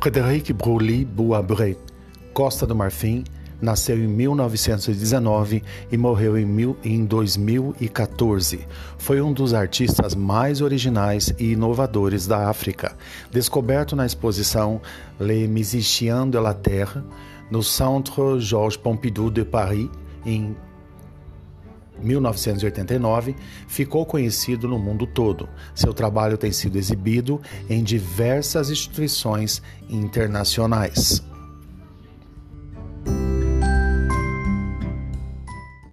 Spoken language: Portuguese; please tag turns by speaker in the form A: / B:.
A: Frédéric Broglie Boisbré, Costa do Marfim, nasceu em 1919 e morreu em, mil, em 2014. Foi um dos artistas mais originais e inovadores da África, descoberto na exposição Les Musiciens de la Terre, no Centre Georges Pompidou de Paris, em 1989, ficou conhecido no mundo todo. Seu trabalho tem sido exibido em diversas instituições internacionais.